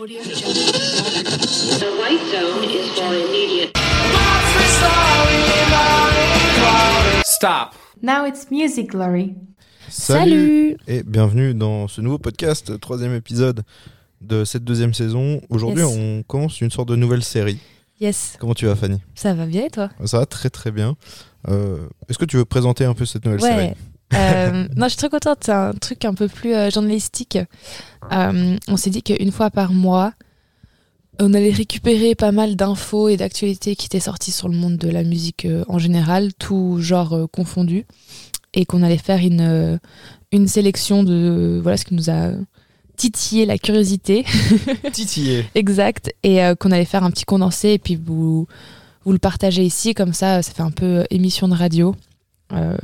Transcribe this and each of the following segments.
Audio Jungle. The white zone is for immediate. Stop. Now it's music glory. Salut Et bienvenue dans ce nouveau podcast, troisième épisode de cette deuxième saison. Aujourd'hui, Yes. on commence une sorte de nouvelle série. Yes, Comment tu vas, Fanny? Ça va bien et toi? Ça va très très bien. Euh, Est-ce que tu veux présenter un peu cette nouvelle série? Euh, non, je suis très contente. C'est un truc un peu plus euh, journalistique. Euh, on s'est dit qu'une fois par mois, on allait récupérer pas mal d'infos et d'actualités qui étaient sorties sur le monde de la musique en général, tout genre confondu, et qu'on allait faire une, une sélection de voilà ce qui nous a titillé la curiosité. Titillé. Exact. Et qu'on allait faire un petit condensé et puis vous, vous le partagez ici. Comme ça, ça fait un peu émission de radio. Euh,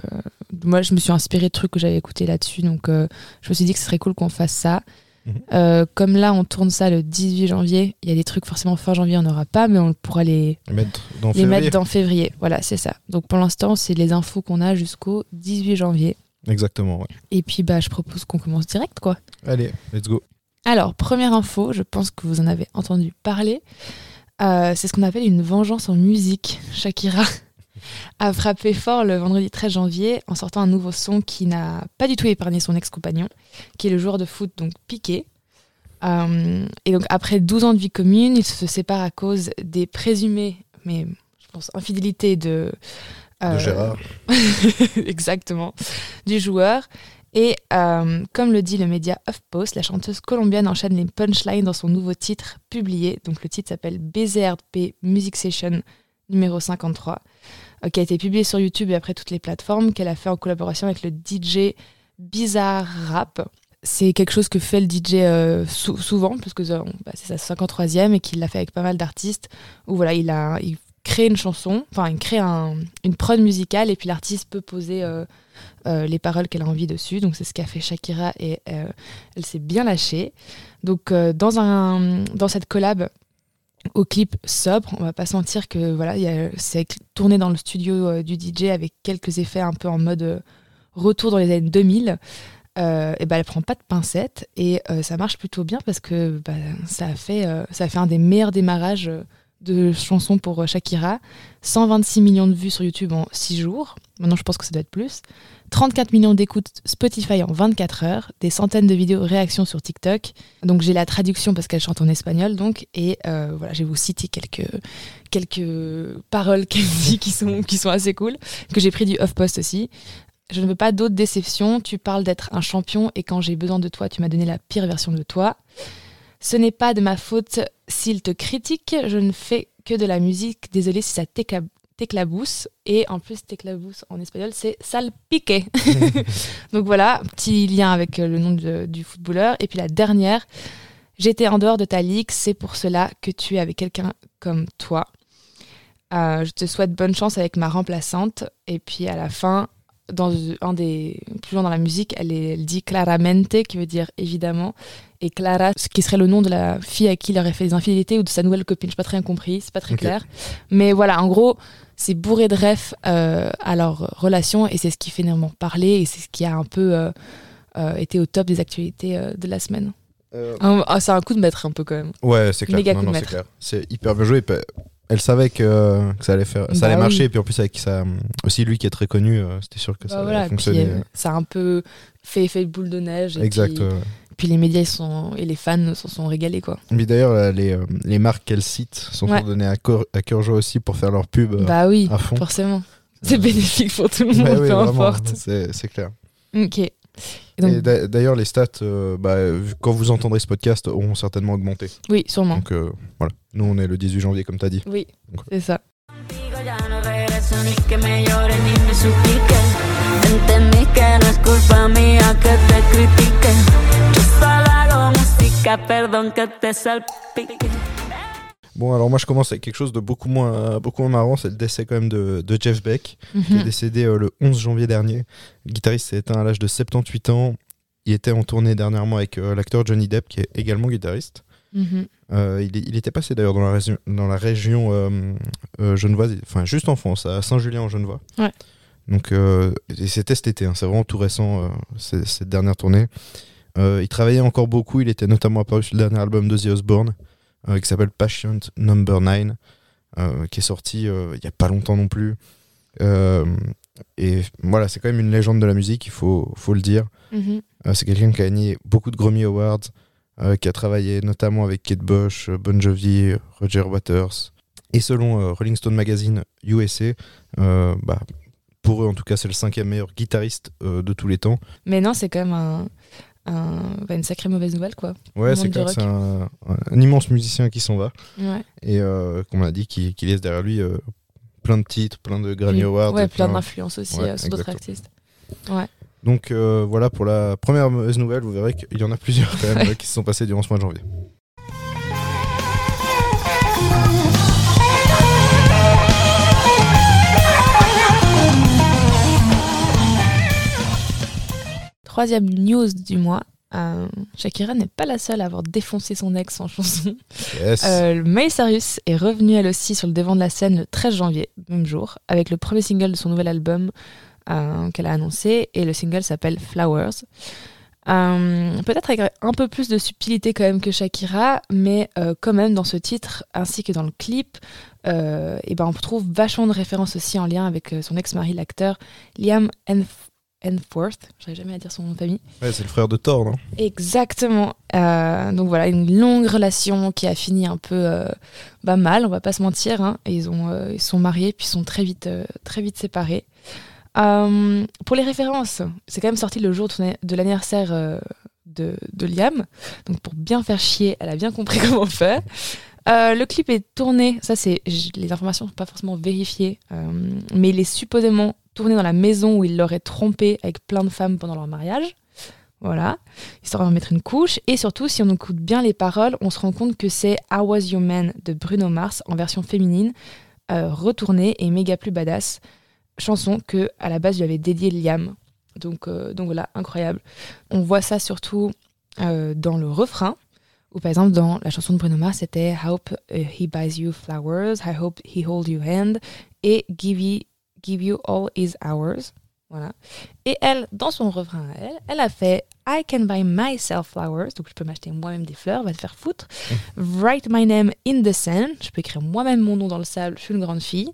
moi, je me suis inspirée de trucs que j'avais écoutés là-dessus. Donc, euh, je me suis dit que ce serait cool qu'on fasse ça. Mhm. Euh, comme là, on tourne ça le 18 janvier. Il y a des trucs, forcément, fin janvier, on n'aura pas, mais on pourra les, Mettre dans les février. mettre dans février. Voilà, c'est ça. Donc, pour l'instant, c'est les infos qu'on a jusqu'au 18 janvier. Exactement, ouais. Et puis, bah, je propose qu'on commence direct, quoi. Allez, let's go. Alors, première info, je pense que vous en avez entendu parler. C'est ce qu'on appelle une vengeance en musique. Shakira a frappé fort le vendredi 13 janvier en sortant un nouveau son qui n'a pas du tout épargné son ex-compagnon, qui est le joueur de foot, donc Piqué. Euh, et donc, après 12 ans de vie commune, ils se séparent à cause des présumées, mais je pense, infidélités de. De euh, Gérard. Exactement, du joueur. Et euh, comme le dit le média HuffPost, la chanteuse colombienne enchaîne les punchlines dans son nouveau titre publié. Donc le titre s'appelle BZRP Music Session numéro 53, euh, qui a été publié sur YouTube et après toutes les plateformes, qu'elle a fait en collaboration avec le DJ Bizarre Rap. C'est quelque chose que fait le DJ euh, sou- souvent, parce que euh, bah, c'est sa 53e et qu'il l'a fait avec pas mal d'artistes, où voilà, il, a, il crée une chanson, enfin il crée un- une prod musicale et puis l'artiste peut poser les paroles qu'elle a envie dessus. Donc c'est ce qu'a fait Shakira et elle s'est bien lâchée. Donc dans, un, dans cette collab au clip sobre, on va pas se mentir que voilà, c'est tourné dans le studio euh, du DJ avec quelques effets un peu en mode euh, retour dans les années 2000. Euh, et ben elle prend pas de pincettes et ça marche plutôt bien parce que bah, ça a fait ça a fait un des meilleurs démarrages de chansons pour euh, Shakira. 126 millions de vues sur YouTube en 6 jours. Maintenant je pense que ça doit être plus. 34 millions d'écoutes Spotify en 24 heures. Des centaines de vidéos réactions sur TikTok. Donc j'ai la traduction parce qu'elle chante en espagnol donc. Et euh, voilà je vais vous citer quelques quelques paroles qu'elle dit qui sont qui sont assez cool que j'ai pris du HuffPost aussi. Je ne veux pas d'autres déceptions. Tu parles d'être un champion et quand j'ai besoin de toi, tu m'as donné la pire version de toi. Ce n'est pas de ma faute s'il te critique. Je ne fais que de la musique. Désolé si ça t'écla- t'éclabousse. Et en plus, t'éclabousse en espagnol, c'est salpique. Donc voilà, petit lien avec euh, le nom de- du footballeur. Et puis la dernière, j'étais en dehors de ta ligue. C'est pour cela que tu es avec quelqu'un comme toi. Euh, je te souhaite bonne chance avec ma remplaçante. Et puis à la fin, dans un des plus loin dans la musique, elle, est- elle dit claramente, qui veut dire évidemment, et Clara, ce qui serait le nom de la fille à qui il aurait fait des infidélités ou de sa nouvelle copine. Je pas très bien compris, c'est pas très clair. Mais voilà, en gros, c'est bourré de refs euh, à leur relation et c'est ce qui fait énormément parler et c'est ce qui a un peu euh, euh, été au top des actualités de la semaine. Ah, c'est un coup de maître un peu quand même. ouais, c'est clair. Méga Non, coup de non, c'est maître. clair. C'est hyper bien joué. Elle savait que, que ça allait faire, ça Bah allait oui. marcher. Et puis en plus avec ça, aussi lui qui est très connu, euh, c'était sûr que Bah ça voilà, puis, fonctionner. euh, ça a un peu fait effet de boule de neige. Et exact. Puis, ouais. puis les médias sont, et les fans s'en sont régalés quoi. Mais d'ailleurs, les, euh, les marques qu'elle cite sont Ouais. données à, cor- à cœur joie aussi pour faire leur pub bah oui, à fond. forcément. C'est bénéfique pour tout le monde, Ouais, ouais, peu vraiment, importe. c'est c'est clair. Ok. Et d'ailleurs, les stats, euh, bah, quand vous entendrez ce podcast, auront certainement augmenté. oui, sûrement. Donc euh, voilà, nous on est le 18 janvier comme tu as dit. Oui, c'est ça. Bon, alors moi je commence avec quelque chose de beaucoup moins, beaucoup moins marrant, c'est le décès quand même de, de Jeff Beck, qui est Mhm. décédé euh, le 11 janvier dernier. Le guitariste s'est éteint à l'âge de 78 ans. Il était en tournée dernièrement avec euh, l'acteur Johnny Depp, qui est également guitariste. Mhm. Euh, il, était passé d'ailleurs dans la région, dans la région genevoise, enfin juste en France, à Saint-Julien en Genevois. Ouais. Donc c'était cet été, hein, c'est vraiment tout récent, cette dernière tournée. Il travaillait encore beaucoup, il était notamment apparu sur le dernier album de The Osbourne, euh, qui s'appelle Patient Number 9, euh, qui est sorti euh, il y a pas longtemps non plus. Euh, et voilà, c'est quand même une légende de la musique, il faut, faut le dire. Mhm. Euh, c'est quelqu'un qui a gagné beaucoup de Grammy Awards, euh, qui a travaillé notamment avec Kate Bush, euh, Bon Jovi, Roger Waters. Et selon euh, Rolling Stone Magazine USA, euh, bah, pour eux en tout cas, c'est le cinquième meilleur guitariste euh, de tous les temps. Mais non, c'est quand même un, un- bah, une sacrée mauvaise nouvelle, quoi. Ouais, c'est un, un immense musicien qui s'en va. Ouais, Et euh, comme on a dit, qui, qui laisse derrière lui euh, plein de titres, plein de Grammy Awards. ouais plein plein- d'influences aussi Ouais, euh, sur d'autres artistes. Donc euh, voilà pour la première mauvaise nouvelle. Vous verrez qu'il y en a plusieurs quand même qui se sont passées durant ce mois de janvier. Troisième news du mois. euh, Shakira n'est pas la seule à avoir défoncé son ex en chanson. Yes. Euh, Miley Cyrus est revenue elle aussi sur le devant de la scène le 13 janvier, même jour, avec le premier single de son nouvel album euh, qu'elle a annoncé, et le single s'appelle Flowers. Euh, Peut-être avec un peu plus de subtilité quand même que Shakira, mais euh, quand même dans ce titre, ainsi que dans le clip, euh, et ben on trouve vachement de références aussi en lien avec son ex-mari, l'acteur Liam Hemsworth, j'arrive jamais à dire son nom de famille. Ouais, c'est le frère de Thor, non? Exactement. Euh, donc voilà, une longue relation qui a fini un peu euh, bah, mal, on va pas se mentir. hein. Et ils, ont, euh, ils sont mariés, puis ils sont très vite, très vite séparés. Pour les références, c'est quand même sorti le jour de, l'anniversaire de, de Liam. Donc pour bien faire chier, elle a bien compris comment faire. Euh, le clip est tourné, ça c'est les informations sont pas forcément vérifiées, euh, mais il est supposément tourné dans la maison où il l'aurait trompé avec plein de femmes pendant leur mariage. Voilà, histoire d'en mettre une couche. Et surtout, si on écoute bien les paroles, on se rend compte que c'est I Was Your Man de Bruno Mars en version féminine, euh, retournée et méga plus badass. Chanson que à la base lui avait dédié Liam. Donc, euh, donc voilà, incroyable. On voit ça surtout euh, dans le refrain, ou par exemple dans la chanson de Bruno Mars, c'était hope uh, he buys you flowers, I hope he holds your hand, et give give you all his hours. Voilà. Et elle, dans son refrain à elle, elle a fait I can buy myself flowers, donc je peux m'acheter moi-même des fleurs, va te faire foutre. Write my name in the sand, je peux écrire moi-même mon nom dans le sable, je suis une grande fille.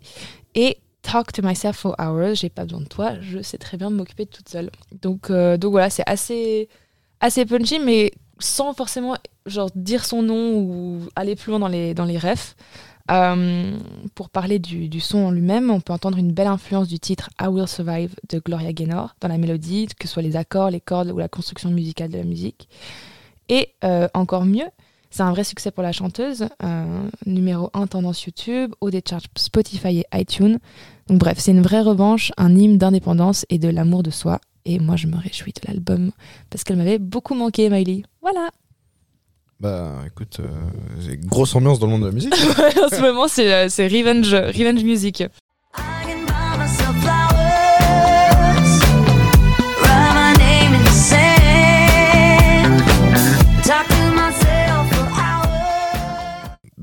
Et talk to myself for hours, j'ai pas besoin de toi, je sais très bien m'occuper de toute seule. Donc, euh, donc voilà, c'est assez, assez punchy, mais sans forcément genre dire son nom ou aller plus loin dans les, dans les refs. Euh, pour parler du, son en lui-même, on peut entendre une belle influence du titre I Will Survive de Gloria Gaynor dans la mélodie, que ce soit les accords, les cordes ou la construction musicale de la musique. Et euh, encore mieux, c'est un vrai succès pour la chanteuse, euh, numéro 1 tendance YouTube, haut des Spotify et iTunes. Donc bref, c'est une vraie revanche, un hymne d'indépendance et de l'amour de soi. Et moi, je me réjouis de l'album parce qu'elle m'avait beaucoup manqué, Miley. Voilà. Bah écoute, euh, grosse ambiance dans le monde de la musique. en ce moment, c'est euh, c'est revenge, revenge music.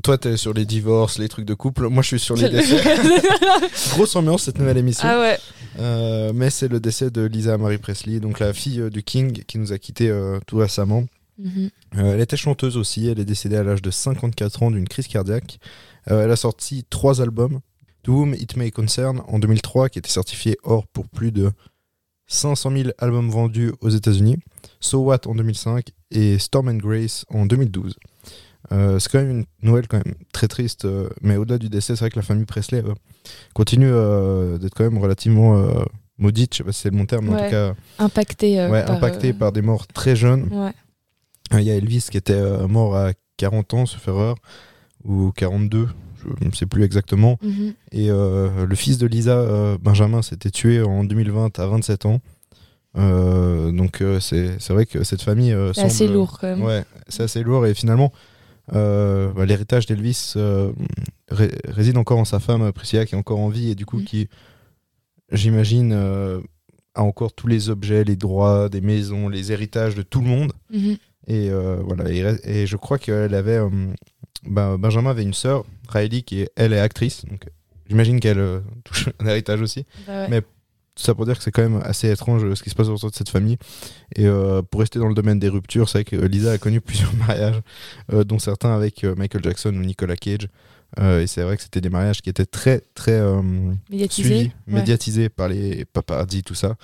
Toi, t'es sur les divorces, les trucs de couple. Moi, je suis sur les décès. grosse ambiance cette nouvelle émission. ah ouais. Euh, mais c'est le décès de Lisa Marie Presley, donc la fille du King qui nous a quittés euh, tout récemment. Mhm. Euh, elle était chanteuse aussi, elle est décédée à l'âge de 54 ans d'une crise cardiaque. Euh, elle a sorti trois albums. To Whom It May Concern en 2003, qui était certifié or pour plus de 500 000 albums vendus aux États-Unis. So What en 2005 et Storm and Grace en 2012. Euh, c'est quand même une Noël quand même très triste, mais au-delà du décès, c'est vrai que la famille Presley continue d'être quand même relativement maudite, je sais pas si c'est le bon terme, mais en tout cas Impacté. euh, ouais, par, impactée par des morts très jeunes. Ouais. Euh, Il y a Elvis qui était euh, mort à 40 ans, sauf erreur, ou 42, je ne sais plus exactement. Mhm. Et euh, le fils de Lisa, euh, Benjamin, s'était tué en 2020 à 27 ans. Euh, donc c'est vrai que cette famille C'est assez lourd quand même. Ouais, c'est assez lourd et finalement bah, l'héritage d'Elvis ré- réside encore en sa femme Priscilla qui est encore en vie et du coup Mm. qui, j'imagine, a encore tous les objets, les droits des maisons, les héritages de tout le monde. Mhm. Et euh, voilà, et, et je crois qu'elle avait. euh, bah, Benjamin avait une sœur, Riley, qui est, elle est actrice. Donc j'imagine qu'elle euh, touche un héritage aussi. Bah ouais. Mais ça pour dire que c'est quand même assez étrange ce qui se passe autour de cette famille. Et pour rester dans le domaine des ruptures, c'est vrai que Lisa a connu plusieurs mariages, dont certains avec Michael Jackson ou Nicolas Cage. Euh, et c'est vrai que c'était des mariages qui étaient très, très euh, Médiatisé. suivis, Ouais. médiatisés par les paparazzi, tout ça.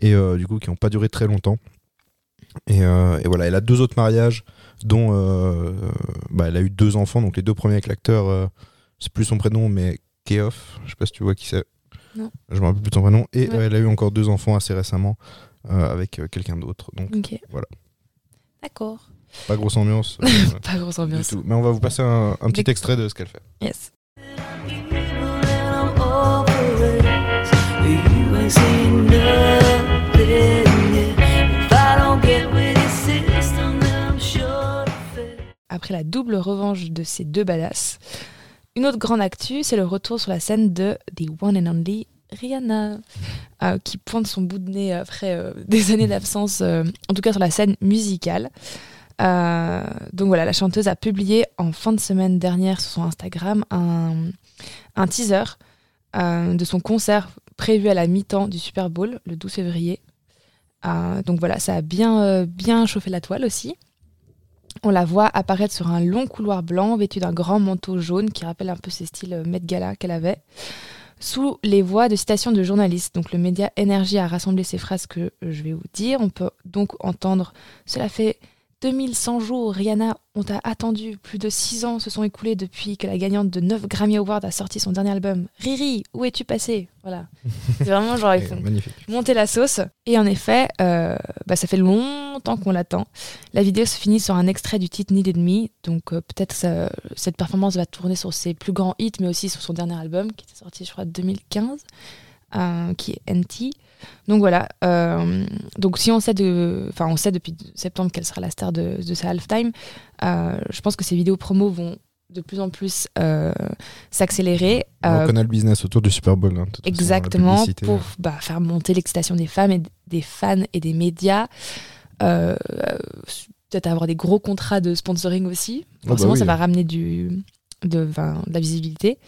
Et euh, du coup, qui n'ont pas duré très longtemps. Et, euh, et voilà, elle a deux autres mariages, dont euh, bah, elle a eu deux enfants. Donc les deux premiers avec l'acteur, euh, c'est plus son prénom, mais Keoff. Je sais pas si tu vois qui c'est. Non. Je me rappelle plus de son prénom. Et Ouais. euh, elle a eu encore deux enfants assez récemment euh, avec euh, quelqu'un d'autre. Donc. Voilà. D'accord. pas grosse ambiance. euh, Pas grosse du ambiance. tout. Mais on va vous passer un, un petit extrait de ce qu'elle fait. Yes. La double revanche de ces deux badass, une autre grande actu, c'est le retour sur la scène de The One and Only Rihanna, euh, qui pointe son bout de nez après euh, des années d'absence, euh, en tout cas sur la scène musicale. Donc voilà, la chanteuse a publié en fin de semaine dernière sur son Instagram un, un teaser de son concert prévu à la mi-temps du Super Bowl le 12 février. Donc voilà, ça a bien, bien chauffé la toile aussi. On la voit apparaître sur un long couloir blanc vêtue d'un grand manteau jaune qui rappelle un peu ses styles euh, Met Gala qu'elle avait. Sous les voix de citations de journalistes, donc le média Énergie a rassemblé ces phrases que je vais vous dire. On peut donc entendre Cela fait 2100 jours, Rihanna, on t'a attendu. Plus de 6 ans se sont écoulés depuis que la gagnante de 9 Grammy Awards a sorti son dernier album. Riri, où es-tu passé? Voilà. C'est vraiment genre, font magnifique. monter la sauce. Et en effet, euh, bah, ça fait longtemps qu'on l'attend. La vidéo se finit sur un extrait du titre Needed Me. Donc euh, peut-être ça- cette performance va tourner sur ses plus grands hits, mais aussi sur son dernier album qui était sorti, je crois, 2015, euh, qui est NT. Donc voilà. euh, donc si on sait de, enfin on sait depuis septembre qu'elle sera la star de, de sa halftime, euh, je pense que ces vidéos promo vont de plus en plus s'accélérer. On connaît le business autour du Super Bowl. hein, façon, Exactement, pour bah, faire monter l'excitation des femmes et des fans et des médias. Peut-être avoir des gros contrats de sponsoring aussi. bah Forcément, oui. ça va ramener du, de, de la visibilité.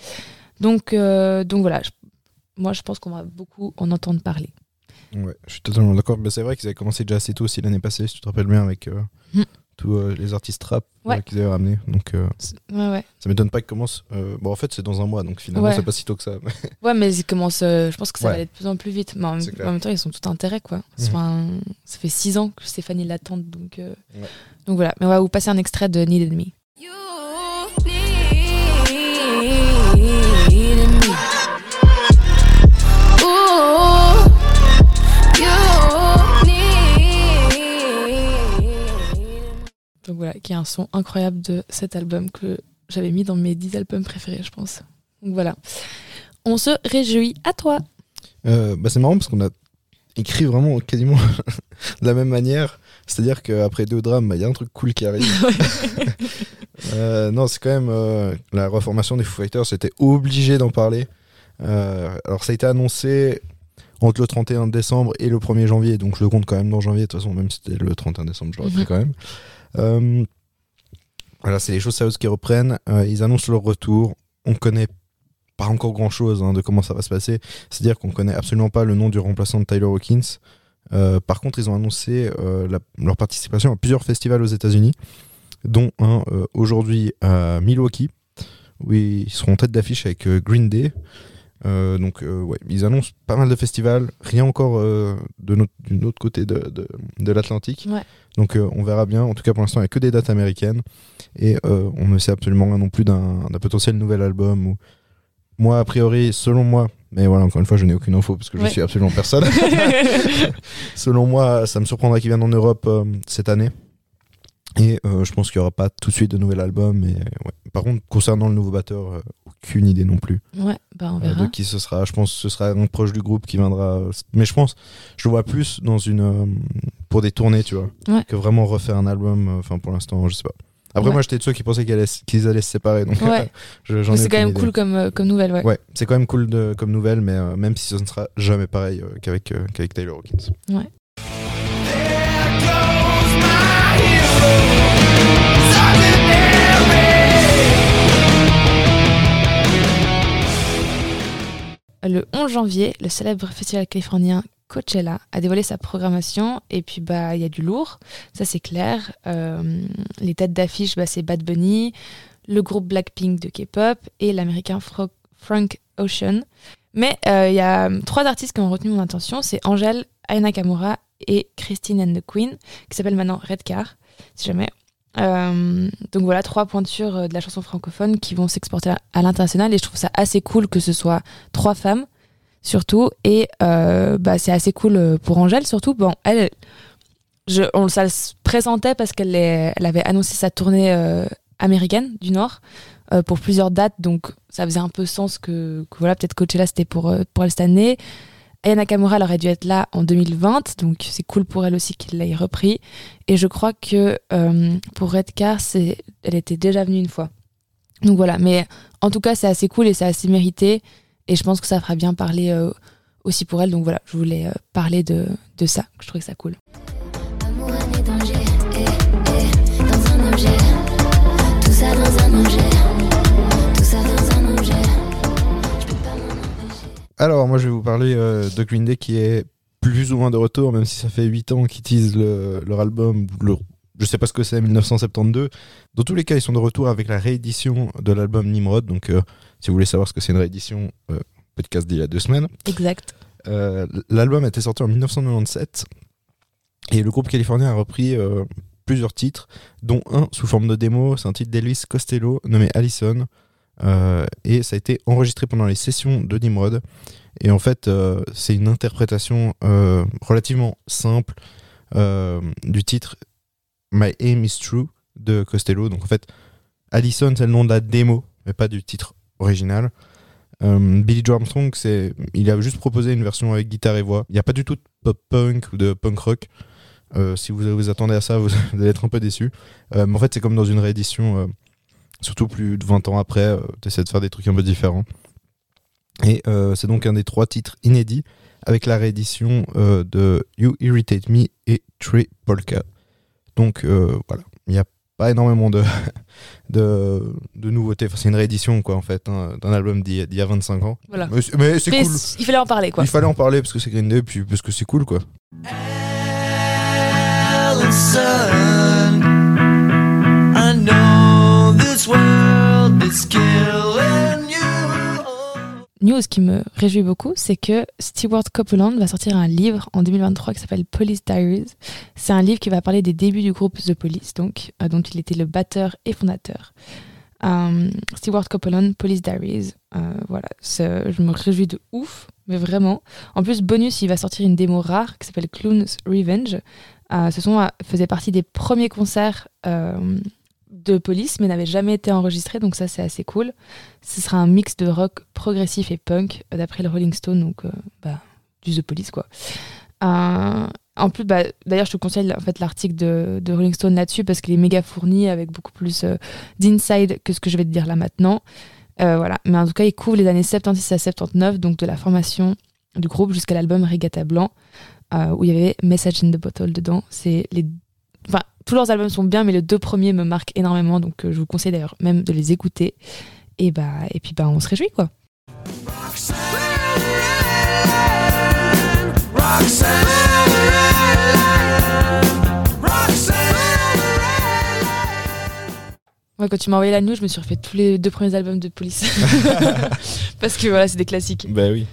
Donc, donc voilà, je- moi je pense qu'on va beaucoup en entendre parler. Ouais, je suis totalement d'accord. Mais c'est vrai qu'ils avaient commencé déjà assez tôt aussi l'année passée, si tu te rappelles bien, avec euh, Mm. tous euh, les artistes rap euh, Ouais. qu'ils avaient ramenés. Donc euh, Ouais, ouais. ça m'étonne pas qu'ils commencent. bon, en fait, c'est dans un mois, donc finalement, c'est pas si tôt que ça. Ouais, mais ils commencent, je pense que ça va aller de plus en plus vite. Mais en, même temps, ils sont tout intérêt, quoi. Mhm. Enfin, ça fait six ans que Stéphanie l'attend, donc, donc voilà. Mais on va vous passer un extrait de Needed Me. Qui est un son incroyable de cet album que j'avais mis dans mes 10 albums préférés, je pense. Donc voilà. On se réjouit à toi. Euh, bah, c'est marrant parce qu'on a écrit vraiment quasiment de la même manière. C'est-à-dire qu'après deux drames, bah, il y a un truc cool qui arrive. Euh, non, c'est quand même euh, la reformation des Foo Fighters. J'étais obligé d'en parler. Alors, ça a été annoncé entre le 31 décembre et le 1er janvier. Donc, je le compte quand même dans janvier. De toute façon, même si c'était le 31 décembre, je pris Mhm. quand même. Euh, voilà, c'est les choses sérieuses qui reprennent. Euh, ils annoncent leur retour. On connaît pas encore grand chose de comment ça va se passer. C'est-à-dire qu'on connaît absolument pas le nom du remplaçant de Tyler Hawkins. Euh, par contre, ils ont annoncé leur participation à plusieurs festivals aux États-Unis, dont un aujourd'hui à Milwaukee, où ils seront en tête d'affiche avec Green Day. Euh, donc, euh, ouais, ils annoncent pas mal de festivals, rien encore euh, de notre, d'un autre côté de, de, de l'Atlantique. Ouais. Donc, euh, on verra bien. En tout cas, pour l'instant, il n'y a que des dates américaines. Et on ne sait absolument rien non plus d'un, potentiel nouvel album. Ou... Moi, a priori, selon moi, mais voilà, encore une fois, je n'ai aucune info parce que je Ouais. suis absolument personne. selon moi, ça me surprendrait qu'ils viennent en Europe cette année. Et euh, je pense qu'il n'y aura pas tout de suite de nouvel album. Et, ouais. Par contre, concernant le nouveau batteur, euh, aucune idée non plus. Ouais, bah on Euh, verra. de qui ce sera. Je pense que ce sera un proche du groupe qui viendra. euh, Mais je pense, je le vois plus dans une euh, pour des tournées, tu vois, Ouais. que vraiment refaire un album. euh, Enfin, pour l'instant, je sais pas. Après, Ouais. moi, j'étais de ceux qui pensaient qu'ils allaient, qu'ils allaient se séparer. Donc, Ouais. C'est quand même idée. cool comme, euh, comme nouvelle, ouais. Ouais, c'est quand même cool de, comme nouvelle, mais euh, même si ce ne sera jamais pareil euh, qu'avec euh, qu'avec Taylor Hawkins. Ouais. Le 11 janvier, le célèbre festival californien Coachella a dévoilé sa programmation et puis bah il y a du lourd, ça c'est clair. Euh, les têtes d'affiche, bah, c'est Bad Bunny, le groupe Blackpink de K-pop et l'américain Frank Ocean. Mais euh, il y a trois artistes qui ont retenu mon attention, c'est Angèle, Aya Nakamura et Christine and the Queen, qui s'appelle maintenant Redcar, si jamais. Euh, donc voilà, trois pointures euh, de la chanson francophone qui vont s'exporter à, l'international et je trouve ça assez cool que ce soit trois femmes surtout et euh, bah, c'est assez cool pour Angèle surtout. Bon, elle, je, on ça se présentait parce qu'elle elle avait annoncé sa tournée américaine du Nord pour plusieurs dates, donc ça faisait un peu sens que, que voilà, peut-être Coachella c'était pour, pour elle cette année. Aya Nakamura, aurait dû être là en 2020, donc c'est cool pour elle aussi qu'elle l'ait repris. Et je crois que euh, pour Redcar, elle était déjà venue une fois. Donc voilà, mais en tout cas, c'est assez cool et c'est assez mérité. Et je pense que ça fera bien parler euh, aussi pour elle. Donc voilà, je voulais euh, parler de, de ça. Je trouvais ça cool. Alors, moi, je vais vous parler euh, de Green Day qui est plus ou moins de retour, même si ça fait 8 ans qu'ils teasent le- leur album. Le, je sais pas ce que c'est, 1972. Dans tous les cas, ils sont de retour avec la réédition de l'album Nimrod. Donc, euh, si vous voulez savoir ce que c'est une réédition, euh, podcast d'il y a deux semaines. Exact. L'album a été sorti en 1997 et le groupe californien a repris plusieurs titres, dont un sous forme de démo. C'est un titre d'Elvis Costello nommé Allison. Euh, et ça a été enregistré pendant les sessions de Nimrod. Et en fait, euh, c'est une interprétation euh, relativement simple du titre My Aim is True de Costello. Donc en fait, Allison, c'est le nom de la démo, mais pas du titre original. Billy Joe Armstrong, il a juste proposé une version avec guitare et voix. Il n'y a pas du tout de pop punk ou de punk rock. Si vous vous attendez à ça, vous, allez être un peu déçu. Mais en fait, c'est comme dans une réédition, surtout plus de 20 ans après, tu essaies de faire des trucs un peu différents. Et euh, c'est donc un des trois titres inédits avec la réédition euh, de You Irritate Me et Trey Polka. Donc euh, voilà, il n'y a pas énormément de, de, de nouveautés. Enfin, c'est une réédition quoi en fait hein, d'un album d'il y a- d'il y a 25 ans. Voilà. Mais c'est- Mais c'est Mais cool. il fallait en parler, quoi. Il fallait en parler parce que c'est Green Day puis parce que c'est cool quoi. Allison, News qui me réjouit beaucoup, c'est que Stewart Copeland va sortir un livre en 2023 qui s'appelle Police Diaries. C'est un livre qui va parler des débuts du groupe The Police, donc, euh, dont il était le batteur et fondateur. Euh, Stewart Copeland, Police Diaries. euh, voilà, je me réjouis de ouf, mais vraiment. En plus, bonus, il va sortir une démo rare qui s'appelle Clown's Revenge. Euh, ce son faisait partie des premiers concerts de Police, mais n'avait jamais été enregistré, donc ça, c'est assez cool. Ce sera un mix de rock progressif et punk, euh, d'après le Rolling Stone, donc euh, bah, du The Police, quoi. Euh, en plus, bah, d'ailleurs, je te conseille en fait, l'article de, Rolling Stone là-dessus parce qu'il est méga fourni avec beaucoup plus d'inside que ce que je vais te dire là maintenant. Voilà. Mais en tout cas, il couvre les années 76 à 79, donc de la formation du groupe jusqu'à l'album Regatta Blanc, où il y avait Message in the Bottle dedans. C'est les... enfin, tous leurs albums sont bien, mais les deux premiers me marquent énormément, donc euh, je vous conseille d'ailleurs même de les écouter. Et, bah, et puis, bah, on se réjouit, quoi. Ouais, quand tu m'as envoyé la news, je me suis refait tous les deux premiers albums de Police. Parce que voilà, c'est des classiques. Bah oui.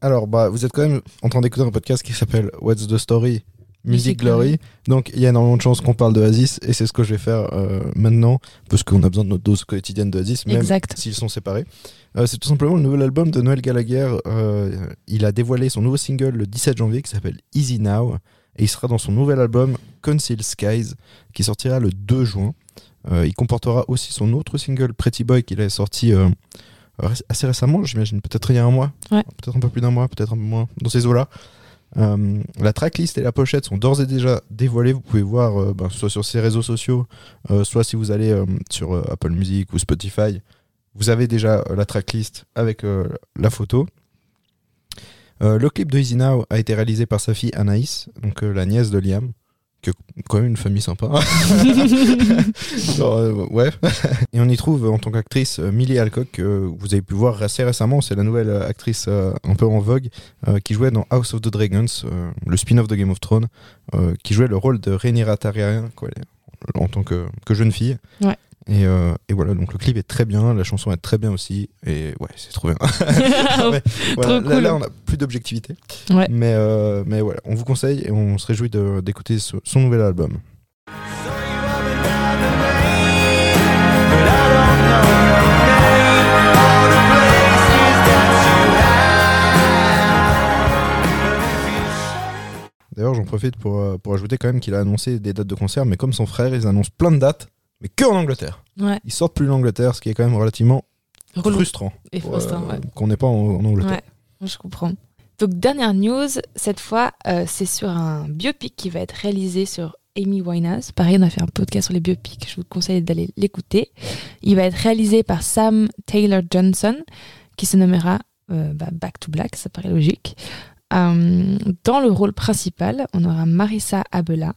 Alors, bah, vous êtes quand même en train d'écouter un podcast qui s'appelle What's the Story? Music Glory. Donc, il y a énormément de chances qu'on parle d'Oasis et c'est ce que je vais faire euh, maintenant parce qu'on a besoin de notre dose quotidienne d'Oasis, même s'ils sont séparés. Euh, c'est tout simplement le nouvel album de Noël Gallagher. Euh, il a dévoilé son nouveau single le 17 janvier qui s'appelle Easy Now et il sera dans son nouvel album Conceal Skies qui sortira le 2 juin. Il comportera aussi son autre single Pretty Boy qu'il a sorti assez récemment, j'imagine, peut-être il y a un mois, Ouais. peut-être un peu plus d'un mois, peut-être un peu moins, dans ces eaux-là. Euh, la tracklist et la pochette sont d'ores et déjà dévoilées. Vous pouvez voir euh, ben, soit sur ses réseaux sociaux, euh, soit si vous allez sur Apple Music ou Spotify, vous avez déjà la tracklist avec la photo. Le clip de Easy Now a été réalisé par sa fille Anaïs, la nièce de Liam, qui a quand même une famille sympa. Genre, euh, ouais. Et on y trouve en tant qu'actrice euh, Millie Alcock, que vous avez pu voir assez récemment. C'est la nouvelle euh, actrice euh, un peu en vogue euh, qui jouait dans House of the Dragons, euh, le spin-off de Game of Thrones, euh, qui jouait le rôle de Rhaenyra Targaryen quoi, en tant que, que jeune fille. Ouais. Et, euh, et voilà, donc le clip est très bien, la chanson est très bien aussi, et ouais, c'est trop bien. Ouais, voilà, Trop là, cool. là, on a plus d'objectivité. Ouais. Mais, euh, mais voilà, on vous conseille et on se réjouit d'écouter son nouvel album. D'ailleurs, j'en profite pour, euh, pour ajouter quand même qu'il a annoncé des dates de concert, mais comme son frère, ils annoncent plein de dates, mais que en Angleterre. Ouais, Ils sortent plus l'Angleterre, ce qui est quand même relativement relou frustrant. et frustrant, euh, ouais. Qu'on n'est pas en, en Angleterre. Ouais, je comprends. Donc, dernière news, cette fois, euh, c'est sur un biopic qui va être réalisé sur Amy Winehouse. Pareil, on a fait un podcast sur les biopics, je vous conseille d'aller l'écouter. Il va être réalisé par Sam Taylor Johnson, qui se nommera euh, bah, Back to Black, ça paraît logique. Euh, dans le rôle principal, on aura Marissa Abela.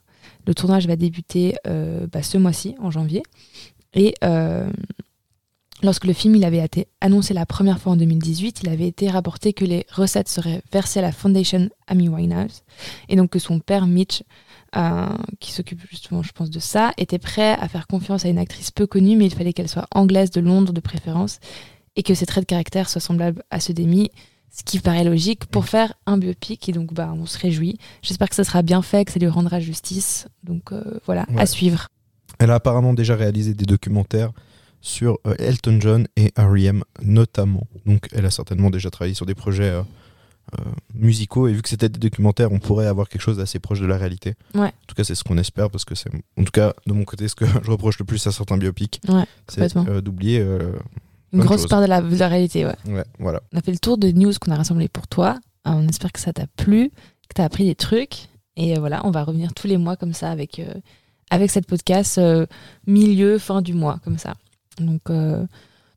Le tournage va débuter euh, bah, ce mois-ci, en janvier. Et euh, Lorsque le film il avait été annoncé la première fois en 2018, il avait été rapporté que les recettes seraient versées à la Foundation Amy Winehouse et donc que son père Mitch, euh, qui s'occupe justement, je pense, de ça, était prêt à faire confiance à une actrice peu connue, mais il fallait qu'elle soit anglaise de Londres de préférence et que ses traits de caractère soient semblables à ceux d'Amy, ce qui paraît logique pour faire un biopic et donc bah on se réjouit. J'espère que ça sera bien fait, que ça lui rendra justice. Donc euh, voilà, Ouais. à suivre. Elle a apparemment déjà réalisé des documentaires sur euh, Elton John et R.E.M. notamment. Donc elle a certainement déjà travaillé sur des projets euh, musicaux et vu que c'était des documentaires, on pourrait avoir quelque chose d'assez proche de la réalité. Ouais. En tout cas, c'est ce qu'on espère parce que c'est, en tout cas, de mon côté, ce que je reproche le plus à certains biopics, Ouais, c'est d'oublier. Une bonne grosse chose. part de la, de la réalité, ouais. ouais, voilà. On a fait le tour de news qu'on a rassemblé pour toi. Euh, On espère que ça t'a plu, que tu as appris des trucs. Et euh, voilà, on va revenir tous les mois comme ça avec, euh, avec cette podcast euh, milieu, fin du mois, comme ça. Donc, euh,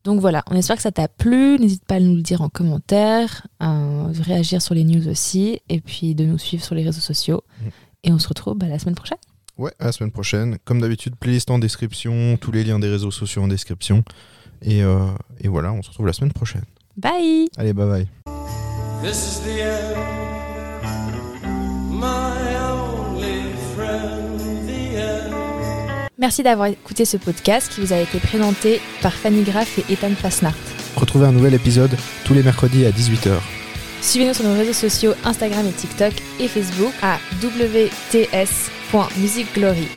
donc voilà, on espère que ça t'a plu. N'hésite pas à nous le dire en commentaire, à réagir sur les news aussi, et puis de nous suivre sur les réseaux sociaux. Mhm. Et on se retrouve bah, la semaine prochaine. Ouais, à la semaine prochaine. Comme d'habitude, playlist en description, tous les liens des réseaux sociaux en description. Et, euh, et voilà, on se retrouve la semaine prochaine. Bye Allez, bye bye. This is the end, my only friend, the end. Merci d'avoir écouté ce podcast qui vous a été présenté par Fanny Graff et Ethan Fasnart. Retrouvez un nouvel épisode tous les mercredis à 18h. Suivez-nous sur nos réseaux sociaux Instagram et TikTok et Facebook à wts.musicglory.